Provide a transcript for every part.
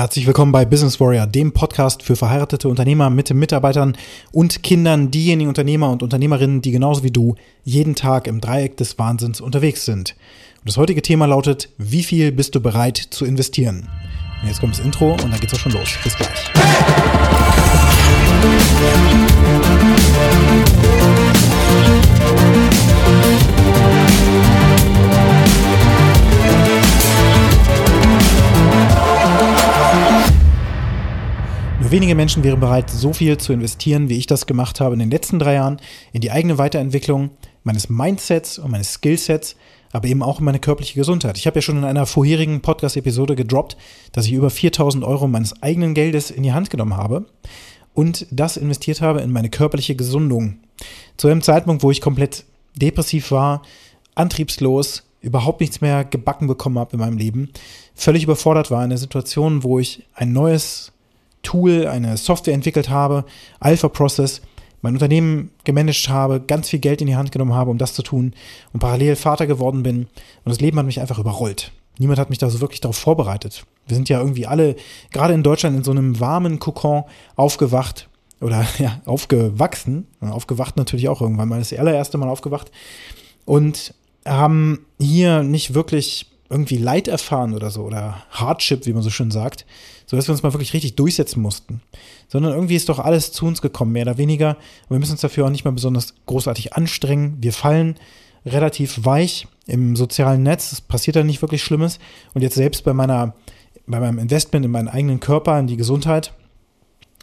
Herzlich willkommen bei Business Warrior, dem Podcast für verheiratete Unternehmer mit Mitarbeitern und Kindern, diejenigen Unternehmer und Unternehmerinnen, die genauso wie du jeden Tag im Dreieck des Wahnsinns unterwegs sind. Und das heutige Thema lautet, wie viel bist du bereit zu investieren? Und jetzt kommt das Intro und dann geht's auch schon los. Bis gleich. Nur wenige Menschen wären bereit, so viel zu investieren, wie ich das gemacht habe in den letzten drei Jahren, in die eigene Weiterentwicklung meines Mindsets und meines Skillsets, aber eben auch in meine körperliche Gesundheit. Ich habe ja schon in einer vorherigen Podcast-Episode gedroppt, dass ich über 4000 Euro meines eigenen Geldes in die Hand genommen habe und das investiert habe in meine körperliche Gesundung. Zu einem Zeitpunkt, wo ich komplett depressiv war, antriebslos, überhaupt nichts mehr gebacken bekommen habe in meinem Leben, völlig überfordert war in der Situation, wo ich ein neues Tool, eine Software entwickelt habe, Alpha Process, mein Unternehmen gemanagt habe, ganz viel Geld in die Hand genommen habe, um das zu tun und parallel Vater geworden bin. Und das Leben hat mich einfach überrollt. Niemand hat mich da so wirklich darauf vorbereitet. Wir sind ja irgendwie alle, gerade in Deutschland, in so einem warmen Kokon aufgewacht oder ja, aufgewachsen. Aufgewacht natürlich auch irgendwann mal, das allererste Mal aufgewacht. Und haben hier nicht wirklich irgendwie Leid erfahren oder so oder Hardship, wie man so schön sagt, so dass wir uns mal wirklich richtig durchsetzen mussten, sondern irgendwie ist doch alles zu uns gekommen, mehr oder weniger. Und wir müssen uns dafür auch nicht mal besonders großartig anstrengen. Wir fallen relativ weich im sozialen Netz. Es passiert da nicht wirklich Schlimmes. Und jetzt selbst bei meiner, bei meinem Investment in meinen eigenen Körper, in die Gesundheit,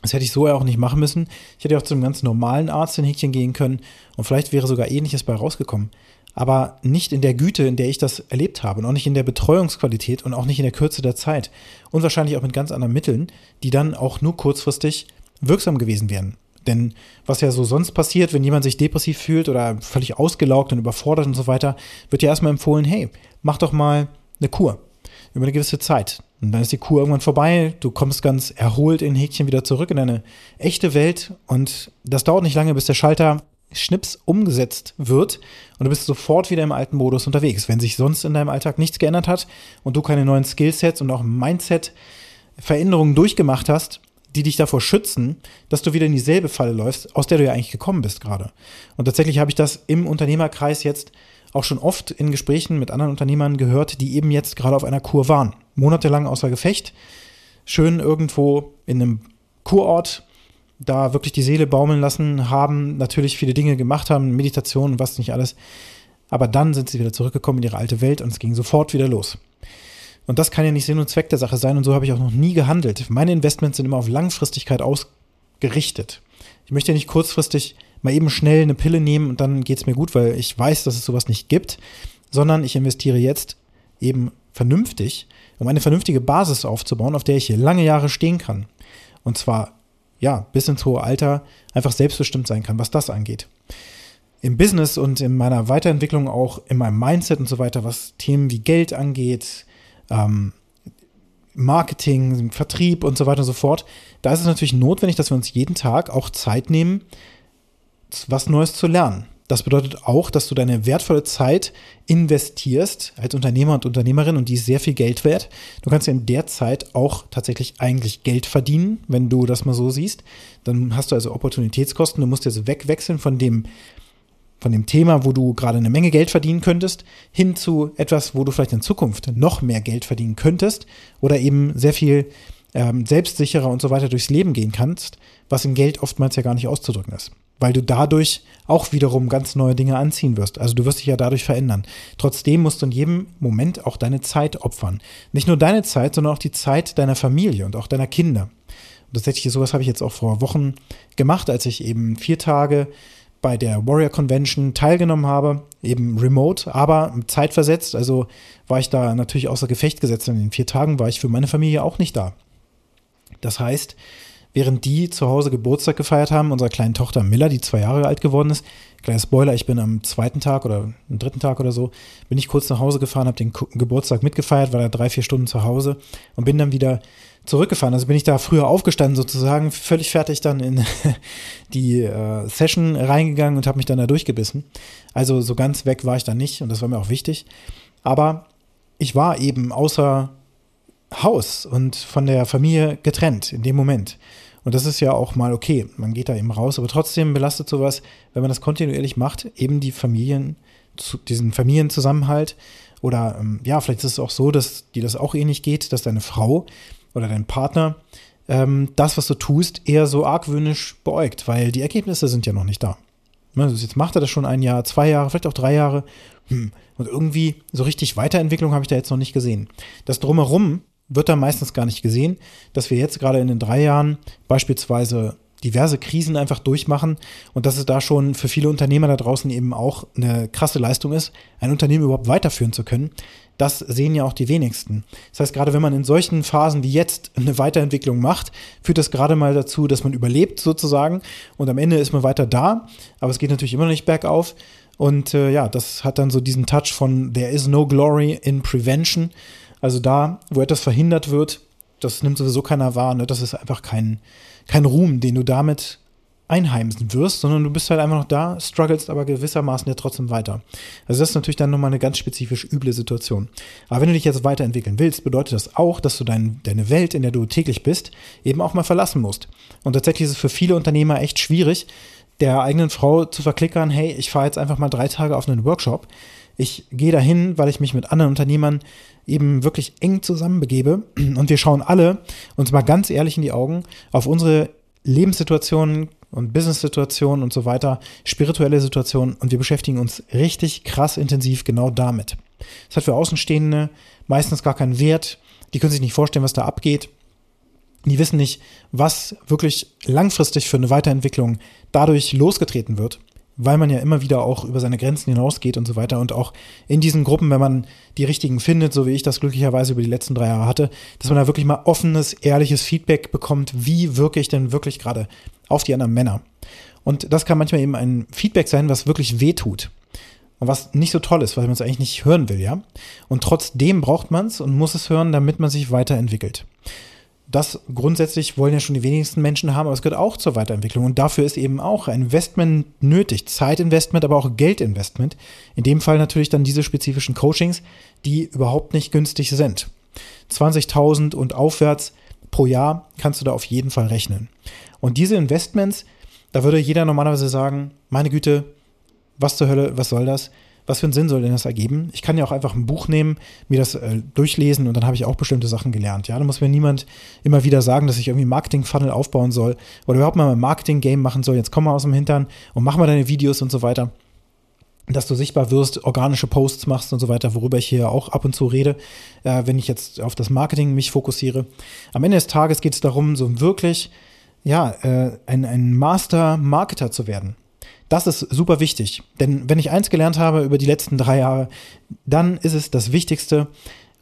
das hätte ich so ja auch nicht machen müssen. Ich hätte auch zu einem ganz normalen Arzt in Häkchen gehen können und vielleicht wäre sogar ähnliches bei rausgekommen aber nicht in der Güte, in der ich das erlebt habe und auch nicht in der Betreuungsqualität und auch nicht in der Kürze der Zeit und wahrscheinlich auch mit ganz anderen Mitteln, die dann auch nur kurzfristig wirksam gewesen wären. Denn was ja so sonst passiert, wenn jemand sich depressiv fühlt oder völlig ausgelaugt und überfordert und so weiter, wird ja erstmal empfohlen, hey, mach doch mal eine Kur über eine gewisse Zeit. Und dann ist die Kur irgendwann vorbei, du kommst ganz erholt in Häkchen wieder zurück in deine echte Welt und das dauert nicht lange, bis der Schalter Schnips umgesetzt wird und du bist sofort wieder im alten Modus unterwegs. Wenn sich sonst in deinem Alltag nichts geändert hat und du keine neuen Skillsets und auch Mindset-Veränderungen durchgemacht hast, die dich davor schützen, dass du wieder in dieselbe Falle läufst, aus der du ja eigentlich gekommen bist gerade. Und tatsächlich habe ich das im Unternehmerkreis jetzt auch schon oft in Gesprächen mit anderen Unternehmern gehört, die eben jetzt gerade auf einer Kur waren. Monatelang außer Gefecht, schön irgendwo in einem Kurort da wirklich die Seele baumeln lassen haben, natürlich viele Dinge gemacht haben, Meditation und was nicht alles. Aber dann sind sie wieder zurückgekommen in ihre alte Welt und es ging sofort wieder los. Und das kann ja nicht Sinn und Zweck der Sache sein und so habe ich auch noch nie gehandelt. Meine Investments sind immer auf Langfristigkeit ausgerichtet. Ich möchte ja nicht kurzfristig mal eben schnell eine Pille nehmen und dann geht es mir gut, weil ich weiß, dass es sowas nicht gibt, sondern ich investiere jetzt eben vernünftig, um eine vernünftige Basis aufzubauen, auf der ich hier lange Jahre stehen kann. Und zwar ja, bis ins hohe Alter einfach selbstbestimmt sein kann, was das angeht. Im Business und in meiner Weiterentwicklung auch in meinem Mindset und so weiter, was Themen wie Geld angeht, ähm, Marketing, Vertrieb und so weiter und so fort, da ist es natürlich notwendig, dass wir uns jeden Tag auch Zeit nehmen, was Neues zu lernen. Das bedeutet auch, dass du deine wertvolle Zeit investierst als Unternehmer und Unternehmerin und die ist sehr viel Geld wert. Du kannst ja in der Zeit auch tatsächlich eigentlich Geld verdienen, wenn du das mal so siehst. Dann hast du also Opportunitätskosten. Du musst jetzt wegwechseln von dem, von dem Thema, wo du gerade eine Menge Geld verdienen könntest, hin zu etwas, wo du vielleicht in Zukunft noch mehr Geld verdienen könntest oder eben sehr viel ähm, selbstsicherer und so weiter durchs Leben gehen kannst, was in Geld oftmals ja gar nicht auszudrücken ist weil du dadurch auch wiederum ganz neue Dinge anziehen wirst. Also du wirst dich ja dadurch verändern. Trotzdem musst du in jedem Moment auch deine Zeit opfern. Nicht nur deine Zeit, sondern auch die Zeit deiner Familie und auch deiner Kinder. Und tatsächlich sowas habe ich jetzt auch vor Wochen gemacht, als ich eben vier Tage bei der Warrior Convention teilgenommen habe, eben remote, aber zeitversetzt. Also war ich da natürlich außer Gefecht gesetzt. In den vier Tagen war ich für meine Familie auch nicht da. Das heißt, während die zu Hause Geburtstag gefeiert haben, unserer kleinen Tochter Miller, die zwei Jahre alt geworden ist. Kleiner Spoiler, ich bin am zweiten Tag oder am dritten Tag oder so, bin ich kurz nach Hause gefahren, habe den Geburtstag mitgefeiert, war da drei, vier Stunden zu Hause und bin dann wieder zurückgefahren. Also bin ich da früher aufgestanden sozusagen, völlig fertig dann in die äh, Session reingegangen und habe mich dann da durchgebissen. Also so ganz weg war ich da nicht und das war mir auch wichtig. Aber ich war eben außer Haus und von der Familie getrennt in dem Moment. Und das ist ja auch mal okay. Man geht da eben raus, aber trotzdem belastet sowas, wenn man das kontinuierlich macht, eben die Familien, diesen Familienzusammenhalt. Oder ähm, ja, vielleicht ist es auch so, dass dir das auch ähnlich geht, dass deine Frau oder dein Partner ähm, das, was du tust, eher so argwöhnisch beäugt, weil die Ergebnisse sind ja noch nicht da. Also jetzt macht er das schon ein Jahr, zwei Jahre, vielleicht auch drei Jahre. Hm. Und irgendwie so richtig Weiterentwicklung habe ich da jetzt noch nicht gesehen. Das drumherum wird da meistens gar nicht gesehen, dass wir jetzt gerade in den drei Jahren beispielsweise diverse Krisen einfach durchmachen und dass es da schon für viele Unternehmer da draußen eben auch eine krasse Leistung ist, ein Unternehmen überhaupt weiterführen zu können. Das sehen ja auch die wenigsten. Das heißt, gerade wenn man in solchen Phasen wie jetzt eine Weiterentwicklung macht, führt das gerade mal dazu, dass man überlebt sozusagen und am Ende ist man weiter da, aber es geht natürlich immer noch nicht bergauf. Und äh, ja, das hat dann so diesen Touch von There is no glory in prevention. Also da, wo etwas verhindert wird, das nimmt sowieso keiner wahr. Ne? Das ist einfach kein, kein Ruhm, den du damit einheimsen wirst, sondern du bist halt einfach noch da, strugglest aber gewissermaßen ja trotzdem weiter. Also das ist natürlich dann nochmal eine ganz spezifisch üble Situation. Aber wenn du dich jetzt weiterentwickeln willst, bedeutet das auch, dass du dein, deine Welt, in der du täglich bist, eben auch mal verlassen musst. Und tatsächlich ist es für viele Unternehmer echt schwierig, der eigenen Frau zu verklickern, hey, ich fahre jetzt einfach mal drei Tage auf einen Workshop. Ich gehe dahin, weil ich mich mit anderen Unternehmern eben wirklich eng zusammenbegebe und wir schauen alle uns mal ganz ehrlich in die Augen auf unsere Lebenssituationen und Business-Situationen und so weiter, spirituelle Situationen und wir beschäftigen uns richtig krass intensiv genau damit. Das hat für Außenstehende meistens gar keinen Wert. Die können sich nicht vorstellen, was da abgeht. Die wissen nicht, was wirklich langfristig für eine Weiterentwicklung dadurch losgetreten wird weil man ja immer wieder auch über seine Grenzen hinausgeht und so weiter. Und auch in diesen Gruppen, wenn man die richtigen findet, so wie ich das glücklicherweise über die letzten drei Jahre hatte, dass man da wirklich mal offenes, ehrliches Feedback bekommt, wie wirke ich denn wirklich gerade auf die anderen Männer. Und das kann manchmal eben ein Feedback sein, was wirklich weh tut. Und was nicht so toll ist, weil man es eigentlich nicht hören will, ja. Und trotzdem braucht man es und muss es hören, damit man sich weiterentwickelt das grundsätzlich wollen ja schon die wenigsten Menschen haben, aber es gehört auch zur Weiterentwicklung. Und dafür ist eben auch ein Investment nötig. Zeitinvestment, aber auch Geldinvestment. In dem Fall natürlich dann diese spezifischen Coachings, die überhaupt nicht günstig sind. 20.000 und aufwärts pro Jahr kannst du da auf jeden Fall rechnen. Und diese Investments, da würde jeder normalerweise sagen, meine Güte, was zur Hölle, was soll das? Was für einen Sinn soll denn das ergeben? Ich kann ja auch einfach ein Buch nehmen, mir das äh, durchlesen und dann habe ich auch bestimmte Sachen gelernt. Ja, da muss mir niemand immer wieder sagen, dass ich irgendwie Marketing-Funnel aufbauen soll oder überhaupt mal ein Marketing-Game machen soll. Jetzt komm mal aus dem Hintern und mach mal deine Videos und so weiter dass du sichtbar wirst, organische Posts machst und so weiter, worüber ich hier auch ab und zu rede, äh, wenn ich jetzt auf das Marketing mich fokussiere. Am Ende des Tages geht es darum, so wirklich, ja, äh, ein, ein Master-Marketer zu werden. Das ist super wichtig. Denn wenn ich eins gelernt habe über die letzten drei Jahre, dann ist es das Wichtigste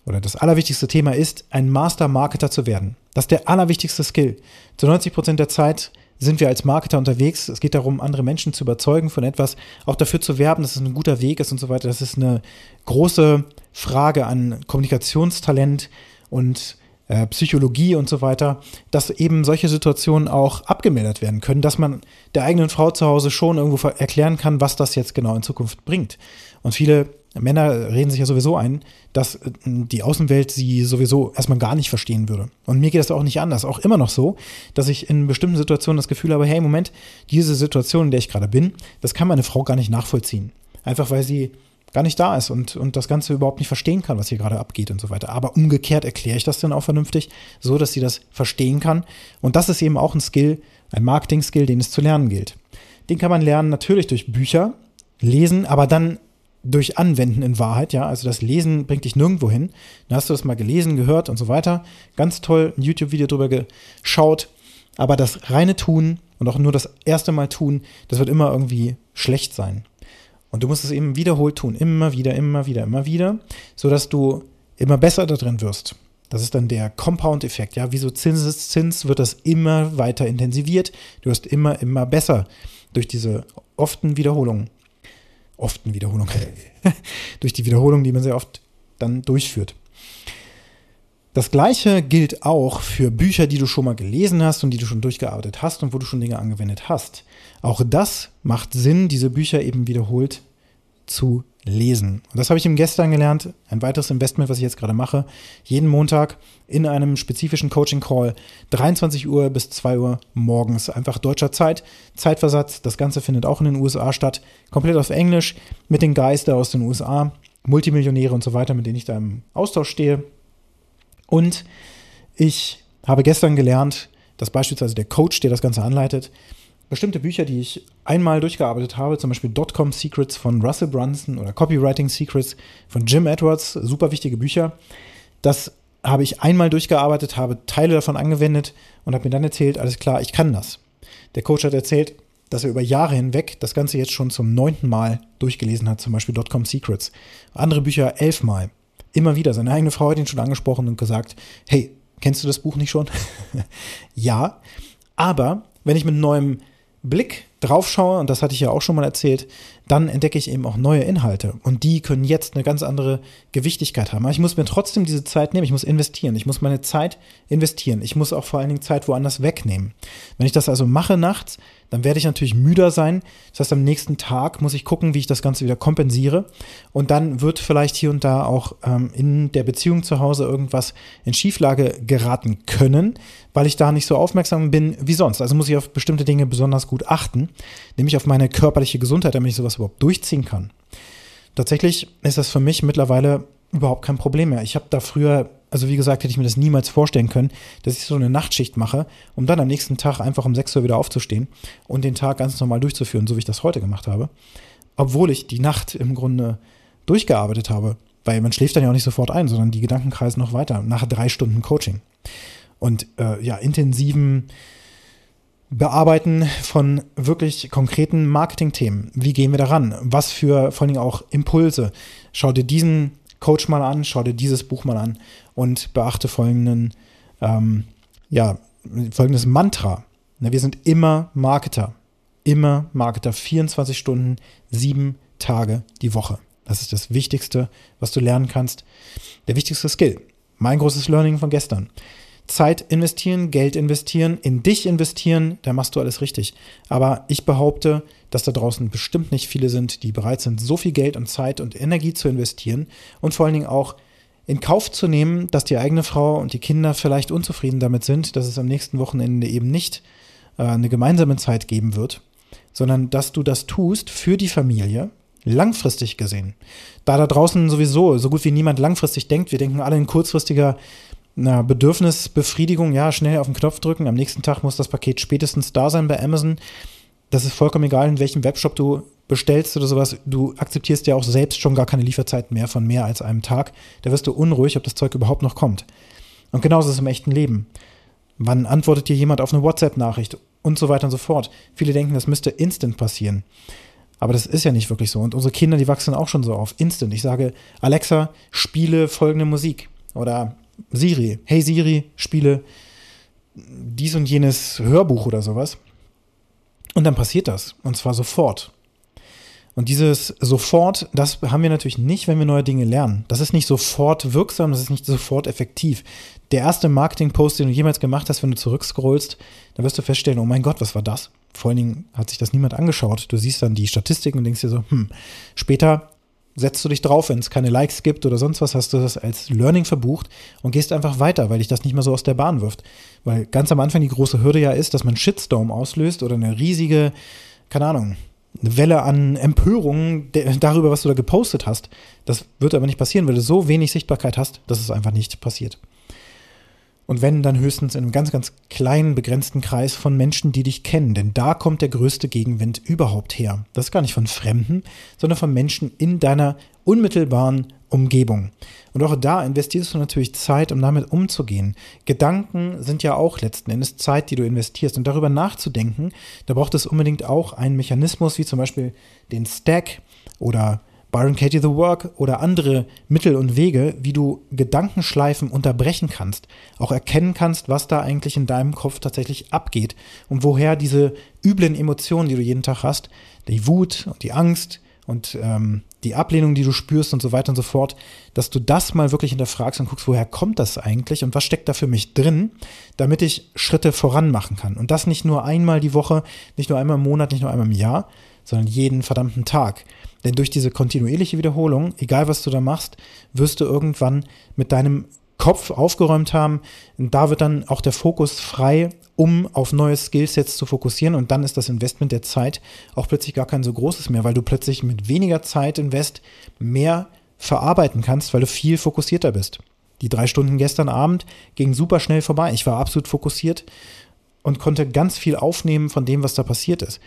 oder das allerwichtigste Thema ist, ein Master-Marketer zu werden. Das ist der allerwichtigste Skill. Zu 90 Prozent der Zeit sind wir als Marketer unterwegs. Es geht darum, andere Menschen zu überzeugen von etwas, auch dafür zu werben, dass es ein guter Weg ist und so weiter. Das ist eine große Frage an Kommunikationstalent und äh, Psychologie und so weiter, dass eben solche Situationen auch abgemildert werden können, dass man der eigenen Frau zu Hause schon irgendwo erklären kann, was das jetzt genau in Zukunft bringt. Und viele Männer reden sich ja sowieso ein, dass äh, die Außenwelt sie sowieso erstmal gar nicht verstehen würde. Und mir geht das auch nicht anders. Auch immer noch so, dass ich in bestimmten Situationen das Gefühl habe, hey, Moment, diese Situation, in der ich gerade bin, das kann meine Frau gar nicht nachvollziehen. Einfach weil sie gar nicht da ist und, und das Ganze überhaupt nicht verstehen kann, was hier gerade abgeht und so weiter. Aber umgekehrt erkläre ich das dann auch vernünftig, so dass sie das verstehen kann. Und das ist eben auch ein Skill, ein Marketing-Skill, den es zu lernen gilt. Den kann man lernen natürlich durch Bücher, lesen, aber dann durch Anwenden in Wahrheit, ja. Also das Lesen bringt dich nirgendwo hin. Dann hast du das mal gelesen, gehört und so weiter. Ganz toll, ein YouTube-Video drüber geschaut. Aber das reine Tun und auch nur das erste Mal tun, das wird immer irgendwie schlecht sein. Und du musst es eben wiederholt tun, immer wieder, immer wieder, immer wieder, sodass du immer besser da drin wirst. Das ist dann der Compound-Effekt, ja, wie so Zinseszins wird das immer weiter intensiviert. Du wirst immer, immer besser durch diese often Wiederholungen. Often Wiederholungen. durch die Wiederholung, die man sehr oft dann durchführt. Das gleiche gilt auch für Bücher, die du schon mal gelesen hast und die du schon durchgearbeitet hast und wo du schon Dinge angewendet hast. Auch das macht Sinn, diese Bücher eben wiederholt zu lesen. Und das habe ich ihm gestern gelernt. Ein weiteres Investment, was ich jetzt gerade mache. Jeden Montag in einem spezifischen Coaching-Call, 23 Uhr bis 2 Uhr morgens. Einfach deutscher Zeit, Zeitversatz. Das Ganze findet auch in den USA statt. Komplett auf Englisch mit den da aus den USA, Multimillionäre und so weiter, mit denen ich da im Austausch stehe. Und ich habe gestern gelernt, dass beispielsweise der Coach, der das Ganze anleitet, bestimmte Bücher, die ich einmal durchgearbeitet habe, zum Beispiel Dotcom Secrets von Russell Brunson oder Copywriting Secrets von Jim Edwards, super wichtige Bücher. Das habe ich einmal durchgearbeitet, habe Teile davon angewendet und habe mir dann erzählt, alles klar, ich kann das. Der Coach hat erzählt, dass er über Jahre hinweg das Ganze jetzt schon zum neunten Mal durchgelesen hat, zum Beispiel Dotcom Secrets. Andere Bücher elfmal. Immer wieder. Seine eigene Frau hat ihn schon angesprochen und gesagt, hey, kennst du das Buch nicht schon? ja, aber wenn ich mit neuem Blick drauf schaue, und das hatte ich ja auch schon mal erzählt, dann entdecke ich eben auch neue Inhalte. Und die können jetzt eine ganz andere Gewichtigkeit haben. Aber ich muss mir trotzdem diese Zeit nehmen. Ich muss investieren. Ich muss meine Zeit investieren. Ich muss auch vor allen Dingen Zeit woanders wegnehmen. Wenn ich das also mache nachts, dann werde ich natürlich müder sein. Das heißt, am nächsten Tag muss ich gucken, wie ich das Ganze wieder kompensiere. Und dann wird vielleicht hier und da auch ähm, in der Beziehung zu Hause irgendwas in Schieflage geraten können, weil ich da nicht so aufmerksam bin wie sonst. Also muss ich auf bestimmte Dinge besonders gut achten, nämlich auf meine körperliche Gesundheit, damit ich sowas überhaupt durchziehen kann. Tatsächlich ist das für mich mittlerweile überhaupt kein Problem mehr. Ich habe da früher, also wie gesagt, hätte ich mir das niemals vorstellen können, dass ich so eine Nachtschicht mache, um dann am nächsten Tag einfach um 6 Uhr wieder aufzustehen und den Tag ganz normal durchzuführen, so wie ich das heute gemacht habe. Obwohl ich die Nacht im Grunde durchgearbeitet habe, weil man schläft dann ja auch nicht sofort ein, sondern die Gedanken kreisen noch weiter nach drei Stunden Coaching. Und äh, ja, intensiven Bearbeiten von wirklich konkreten Marketingthemen. Wie gehen wir daran? Was für vor allem auch Impulse? Schau dir diesen Coach mal an, schau dir dieses Buch mal an und beachte folgenden, ähm, ja, folgendes Mantra. wir sind immer Marketer. Immer Marketer. 24 Stunden, sieben Tage die Woche. Das ist das Wichtigste, was du lernen kannst. Der wichtigste Skill. Mein großes Learning von gestern. Zeit investieren, Geld investieren, in dich investieren, da machst du alles richtig. Aber ich behaupte, dass da draußen bestimmt nicht viele sind, die bereit sind, so viel Geld und Zeit und Energie zu investieren und vor allen Dingen auch in Kauf zu nehmen, dass die eigene Frau und die Kinder vielleicht unzufrieden damit sind, dass es am nächsten Wochenende eben nicht äh, eine gemeinsame Zeit geben wird, sondern dass du das tust für die Familie, langfristig gesehen. Da da draußen sowieso so gut wie niemand langfristig denkt, wir denken alle in kurzfristiger na, Bedürfnisbefriedigung, ja, schnell auf den Knopf drücken. Am nächsten Tag muss das Paket spätestens da sein bei Amazon. Das ist vollkommen egal, in welchem Webshop du bestellst oder sowas. Du akzeptierst ja auch selbst schon gar keine Lieferzeit mehr von mehr als einem Tag. Da wirst du unruhig, ob das Zeug überhaupt noch kommt. Und genauso ist es im echten Leben. Wann antwortet dir jemand auf eine WhatsApp-Nachricht und so weiter und so fort? Viele denken, das müsste instant passieren. Aber das ist ja nicht wirklich so. Und unsere Kinder, die wachsen auch schon so auf. Instant. Ich sage, Alexa, spiele folgende Musik. Oder Siri, hey Siri, spiele dies und jenes Hörbuch oder sowas. Und dann passiert das. Und zwar sofort. Und dieses sofort, das haben wir natürlich nicht, wenn wir neue Dinge lernen. Das ist nicht sofort wirksam, das ist nicht sofort effektiv. Der erste Marketing-Post, den du jemals gemacht hast, wenn du zurückscrollst, dann wirst du feststellen, oh mein Gott, was war das? Vor allen Dingen hat sich das niemand angeschaut. Du siehst dann die Statistiken und denkst dir so, hm, später setzt du dich drauf, wenn es keine Likes gibt oder sonst was, hast du das als Learning verbucht und gehst einfach weiter, weil dich das nicht mehr so aus der Bahn wirft. Weil ganz am Anfang die große Hürde ja ist, dass man Shitstorm auslöst oder eine riesige, keine Ahnung, eine Welle an Empörung darüber, was du da gepostet hast. Das wird aber nicht passieren, weil du so wenig Sichtbarkeit hast, dass es einfach nicht passiert. Und wenn, dann höchstens in einem ganz, ganz kleinen, begrenzten Kreis von Menschen, die dich kennen. Denn da kommt der größte Gegenwind überhaupt her. Das ist gar nicht von Fremden, sondern von Menschen in deiner unmittelbaren Umgebung. Und auch da investierst du natürlich Zeit, um damit umzugehen. Gedanken sind ja auch letzten Endes Zeit, die du investierst. Und darüber nachzudenken, da braucht es unbedingt auch einen Mechanismus, wie zum Beispiel den Stack oder Byron Katie The Work oder andere Mittel und Wege, wie du Gedankenschleifen unterbrechen kannst, auch erkennen kannst, was da eigentlich in deinem Kopf tatsächlich abgeht und woher diese üblen Emotionen, die du jeden Tag hast, die Wut und die Angst und ähm, die Ablehnung, die du spürst und so weiter und so fort, dass du das mal wirklich hinterfragst und guckst, woher kommt das eigentlich und was steckt da für mich drin, damit ich Schritte voran machen kann. Und das nicht nur einmal die Woche, nicht nur einmal im Monat, nicht nur einmal im Jahr, sondern jeden verdammten Tag. Denn durch diese kontinuierliche Wiederholung, egal was du da machst, wirst du irgendwann mit deinem Kopf aufgeräumt haben. Da wird dann auch der Fokus frei, um auf neue Skillsets zu fokussieren. Und dann ist das Investment der Zeit auch plötzlich gar kein so großes mehr, weil du plötzlich mit weniger Zeit invest mehr verarbeiten kannst, weil du viel fokussierter bist. Die drei Stunden gestern Abend gingen super schnell vorbei. Ich war absolut fokussiert und konnte ganz viel aufnehmen von dem, was da passiert ist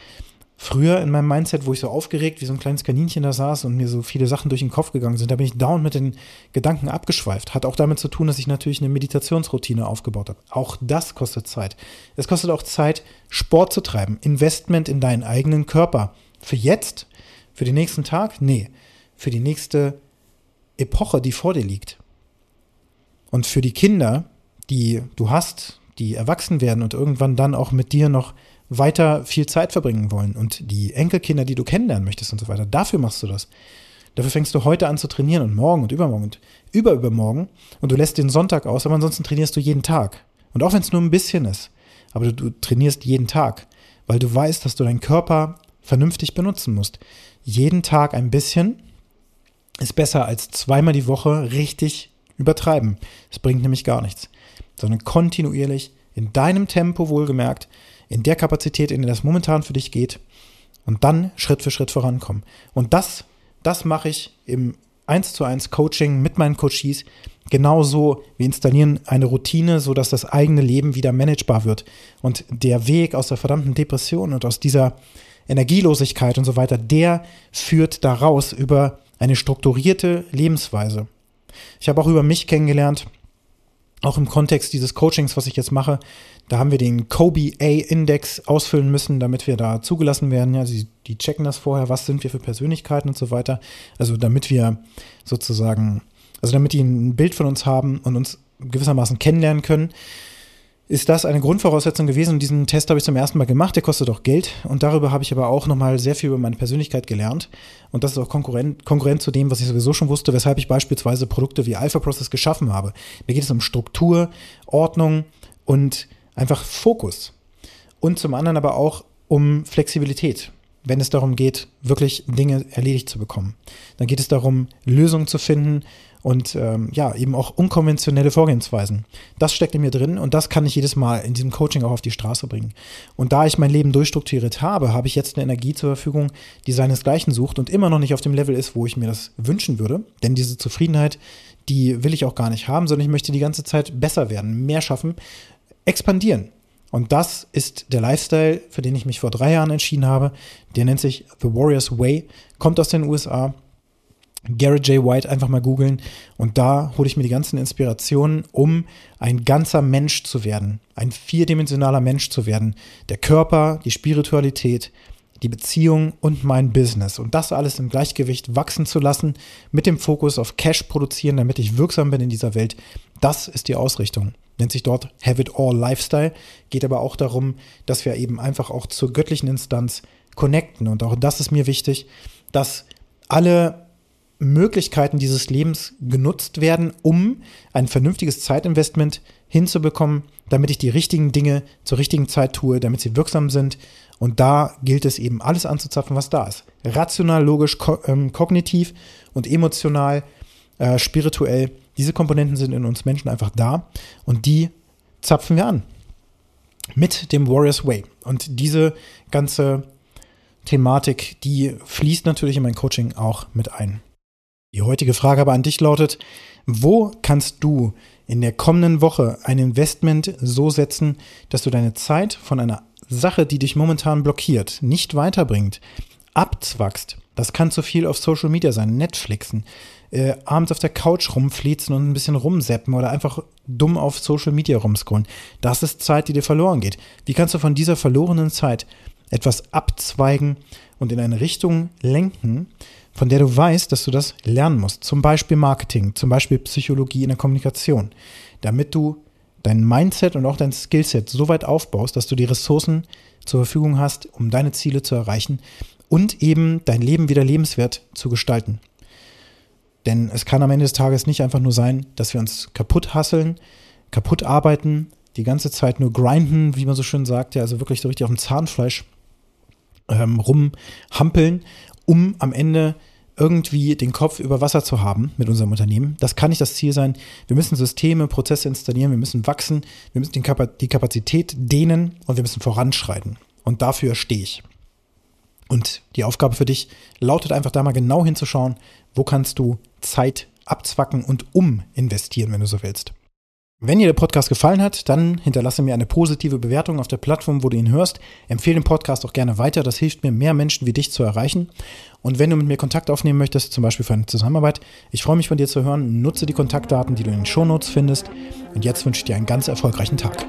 früher in meinem Mindset, wo ich so aufgeregt wie so ein kleines Kaninchen da saß und mir so viele Sachen durch den Kopf gegangen sind, da bin ich down mit den Gedanken abgeschweift. Hat auch damit zu tun, dass ich natürlich eine Meditationsroutine aufgebaut habe. Auch das kostet Zeit. Es kostet auch Zeit, Sport zu treiben, Investment in deinen eigenen Körper. Für jetzt, für den nächsten Tag? Nee, für die nächste Epoche, die vor dir liegt. Und für die Kinder, die du hast, die erwachsen werden und irgendwann dann auch mit dir noch weiter viel Zeit verbringen wollen und die Enkelkinder, die du kennenlernen möchtest und so weiter. Dafür machst du das. Dafür fängst du heute an zu trainieren und morgen und übermorgen und überübermorgen und du lässt den Sonntag aus, aber ansonsten trainierst du jeden Tag. Und auch wenn es nur ein bisschen ist, aber du, du trainierst jeden Tag, weil du weißt, dass du deinen Körper vernünftig benutzen musst. Jeden Tag ein bisschen ist besser als zweimal die Woche richtig übertreiben. Es bringt nämlich gar nichts, sondern kontinuierlich in deinem Tempo wohlgemerkt in der Kapazität, in der das momentan für dich geht und dann Schritt für Schritt vorankommen. Und das, das mache ich im 1 zu 1 Coaching mit meinen Coaches genauso. Wir installieren eine Routine, sodass das eigene Leben wieder managebar wird. Und der Weg aus der verdammten Depression und aus dieser Energielosigkeit und so weiter, der führt daraus über eine strukturierte Lebensweise. Ich habe auch über mich kennengelernt, auch im Kontext dieses Coachings, was ich jetzt mache, da haben wir den Kobe A-Index ausfüllen müssen, damit wir da zugelassen werden. Ja, sie, die checken das vorher, was sind wir für Persönlichkeiten und so weiter. Also damit wir sozusagen, also damit die ein Bild von uns haben und uns gewissermaßen kennenlernen können ist das eine Grundvoraussetzung gewesen. Und diesen Test habe ich zum ersten Mal gemacht. Der kostet auch Geld. Und darüber habe ich aber auch nochmal sehr viel über meine Persönlichkeit gelernt. Und das ist auch konkurrent, konkurrent zu dem, was ich sowieso schon wusste, weshalb ich beispielsweise Produkte wie Alpha Process geschaffen habe. Mir geht es um Struktur, Ordnung und einfach Fokus. Und zum anderen aber auch um Flexibilität wenn es darum geht, wirklich Dinge erledigt zu bekommen. Dann geht es darum, Lösungen zu finden und ähm, ja, eben auch unkonventionelle Vorgehensweisen. Das steckt in mir drin und das kann ich jedes Mal in diesem Coaching auch auf die Straße bringen. Und da ich mein Leben durchstrukturiert habe, habe ich jetzt eine Energie zur Verfügung, die seinesgleichen sucht und immer noch nicht auf dem Level ist, wo ich mir das wünschen würde. Denn diese Zufriedenheit, die will ich auch gar nicht haben, sondern ich möchte die ganze Zeit besser werden, mehr schaffen, expandieren. Und das ist der Lifestyle, für den ich mich vor drei Jahren entschieden habe. Der nennt sich The Warrior's Way, kommt aus den USA. Garrett J. White einfach mal googeln und da hole ich mir die ganzen Inspirationen, um ein ganzer Mensch zu werden, ein vierdimensionaler Mensch zu werden. Der Körper, die Spiritualität, die Beziehung und mein Business. Und das alles im Gleichgewicht wachsen zu lassen, mit dem Fokus auf Cash produzieren, damit ich wirksam bin in dieser Welt. Das ist die Ausrichtung nennt sich dort Have It All Lifestyle, geht aber auch darum, dass wir eben einfach auch zur göttlichen Instanz connecten. Und auch das ist mir wichtig, dass alle Möglichkeiten dieses Lebens genutzt werden, um ein vernünftiges Zeitinvestment hinzubekommen, damit ich die richtigen Dinge zur richtigen Zeit tue, damit sie wirksam sind. Und da gilt es eben alles anzuzapfen, was da ist. Rational, logisch, ko ähm, kognitiv und emotional, äh, spirituell diese Komponenten sind in uns Menschen einfach da und die zapfen wir an. Mit dem Warriors Way. Und diese ganze Thematik, die fließt natürlich in mein Coaching auch mit ein. Die heutige Frage aber an dich lautet, wo kannst du in der kommenden Woche ein Investment so setzen, dass du deine Zeit von einer Sache, die dich momentan blockiert, nicht weiterbringt, abzwackst. Das kann zu viel auf Social Media sein, Netflixen, äh, abends auf der Couch rumfließen und ein bisschen rumseppen oder einfach dumm auf Social Media rumscrollen. Das ist Zeit, die dir verloren geht. Wie kannst du von dieser verlorenen Zeit etwas abzweigen und in eine Richtung lenken, von der du weißt, dass du das lernen musst? Zum Beispiel Marketing, zum Beispiel Psychologie in der Kommunikation, damit du dein Mindset und auch dein Skillset so weit aufbaust, dass du die Ressourcen zur Verfügung hast, um deine Ziele zu erreichen und eben dein Leben wieder lebenswert zu gestalten. Denn es kann am Ende des Tages nicht einfach nur sein, dass wir uns kaputt hasseln, kaputt arbeiten, die ganze Zeit nur grinden, wie man so schön sagt, ja, also wirklich so richtig auf dem Zahnfleisch ähm, rumhampeln, um am Ende irgendwie den Kopf über Wasser zu haben mit unserem Unternehmen. Das kann nicht das Ziel sein. Wir müssen Systeme, Prozesse installieren, wir müssen wachsen, wir müssen die Kapazität dehnen und wir müssen voranschreiten. Und dafür stehe ich. Und die Aufgabe für dich lautet einfach da mal genau hinzuschauen, wo kannst du Zeit abzwacken und uminvestieren, wenn du so willst. Wenn dir der Podcast gefallen hat, dann hinterlasse mir eine positive Bewertung auf der Plattform, wo du ihn hörst. Empfehle den Podcast auch gerne weiter. Das hilft mir, mehr Menschen wie dich zu erreichen. Und wenn du mit mir Kontakt aufnehmen möchtest, zum Beispiel für eine Zusammenarbeit, ich freue mich von dir zu hören. Nutze die Kontaktdaten, die du in den Shownotes findest. Und jetzt wünsche ich dir einen ganz erfolgreichen Tag.